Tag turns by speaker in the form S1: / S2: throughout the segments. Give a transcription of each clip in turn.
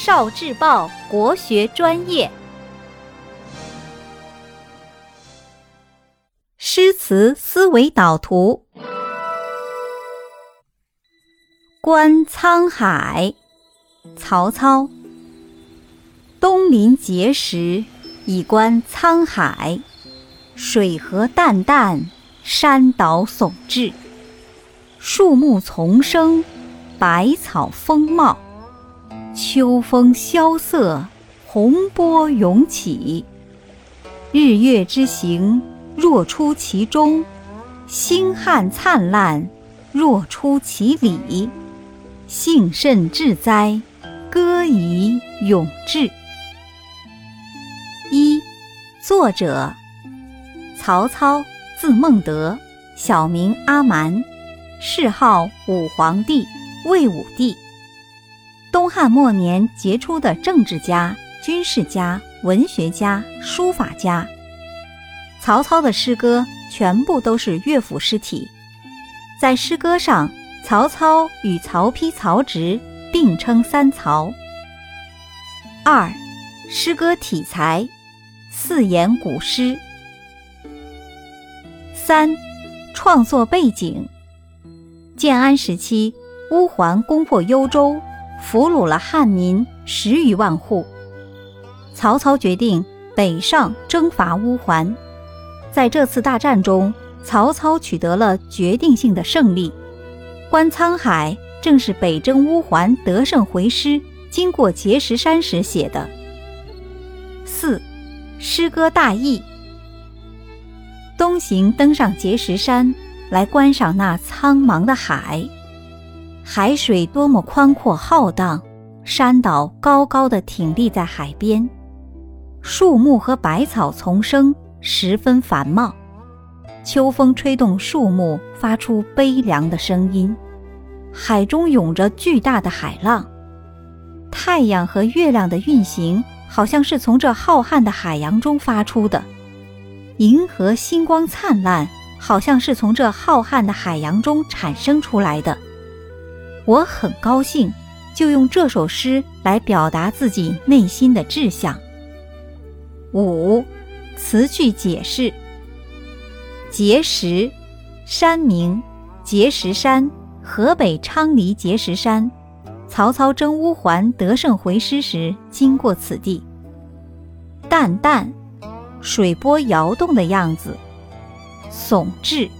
S1: 少智报国学专业，诗词思维导图。观沧海，曹操。东临碣石，以观沧海。水何澹澹，山岛竦峙。树木丛生，百草丰茂。秋风萧瑟，洪波涌起。日月之行，若出其中；星汉灿烂，若出其里。幸甚至哉，歌以咏志。一，作者曹操，字孟德，小名阿瞒，谥号武皇帝、魏武帝。东汉末年杰出的政治家、军事家、文学家、书法家。曹操的诗歌全部都是乐府诗体，在诗歌上，曹操与曹丕、曹植并称三曹。二，诗歌体裁，四言古诗。三，创作背景，建安时期，乌桓攻破幽州。俘虏了汉民十余万户，曹操决定北上征伐乌桓。在这次大战中，曹操取得了决定性的胜利。观沧海正是北征乌桓得胜回师经过碣石山时写的。四，诗歌大意。东行登上碣石山，来观赏那苍茫的海。海水多么宽阔浩荡，山岛高高的挺立在海边，树木和百草丛生，十分繁茂。秋风吹动树木，发出悲凉的声音。海中涌着巨大的海浪，太阳和月亮的运行好像是从这浩瀚的海洋中发出的，银河星光灿烂，好像是从这浩瀚的海洋中产生出来的。我很高兴，就用这首诗来表达自己内心的志向。五，词句解释。碣石，山名，碣石山，河北昌黎碣石山。曹操征乌桓得胜回师时经过此地。淡淡，水波摇动的样子。耸峙，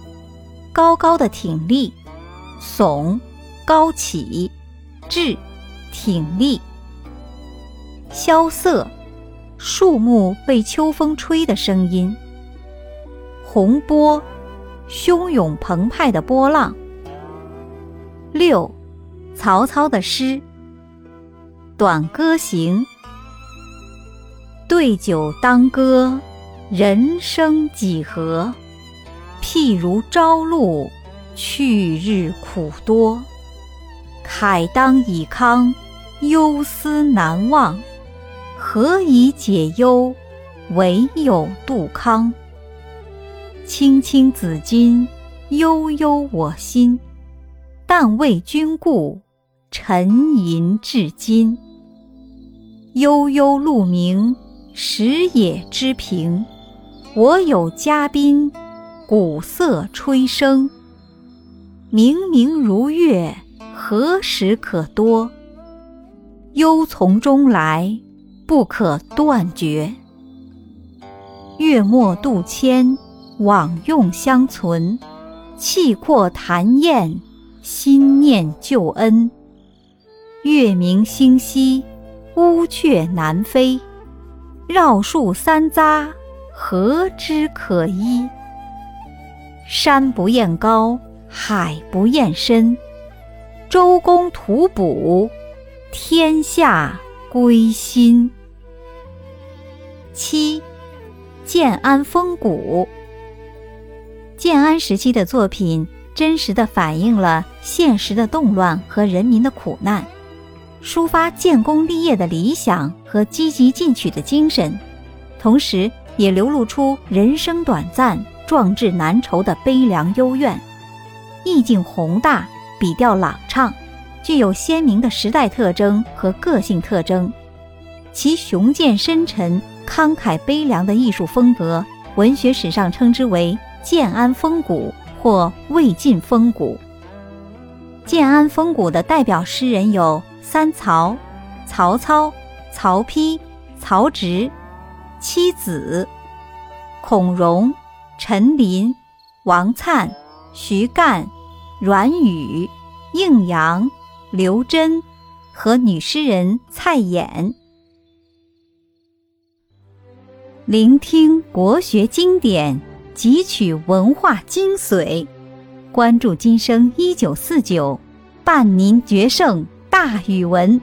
S1: 高高的挺立。耸。高起，志，挺立。萧瑟，树木被秋风吹的声音。洪波，汹涌澎湃的波浪。六，曹操的诗。短歌行。对酒当歌，人生几何？譬如朝露，去日苦多。慨当以慷，忧思难忘。何以解忧？唯有杜康。青青子衿，悠悠我心。但为君故，沉吟至今。悠悠鹿鸣，食野之苹。我有嘉宾，鼓瑟吹笙。明明如月。何时可多？忧从中来，不可断绝。月末度迁，往用相存。气阔谈宴，心念旧恩。月明星稀，乌鹊南飞。绕树三匝，何枝可依？山不厌高，海不厌深。周公吐哺，天下归心。七，建安风骨。建安时期的作品，真实的反映了现实的动乱和人民的苦难，抒发建功立业的理想和积极进取的精神，同时也流露出人生短暂、壮志难酬的悲凉幽怨，意境宏大。笔调朗畅，具有鲜明的时代特征和个性特征，其雄健深沉、慷慨悲凉的艺术风格，文学史上称之为建安风骨或魏晋风骨。建安风骨的代表诗人有三曹：曹操、曹丕、曹植；七子：孔融、陈琳、王粲、徐干、阮宇、应阳、刘桢和女诗人蔡琰。聆听国学经典，汲取文化精髓。关注今生一九四九，伴您决胜大语文。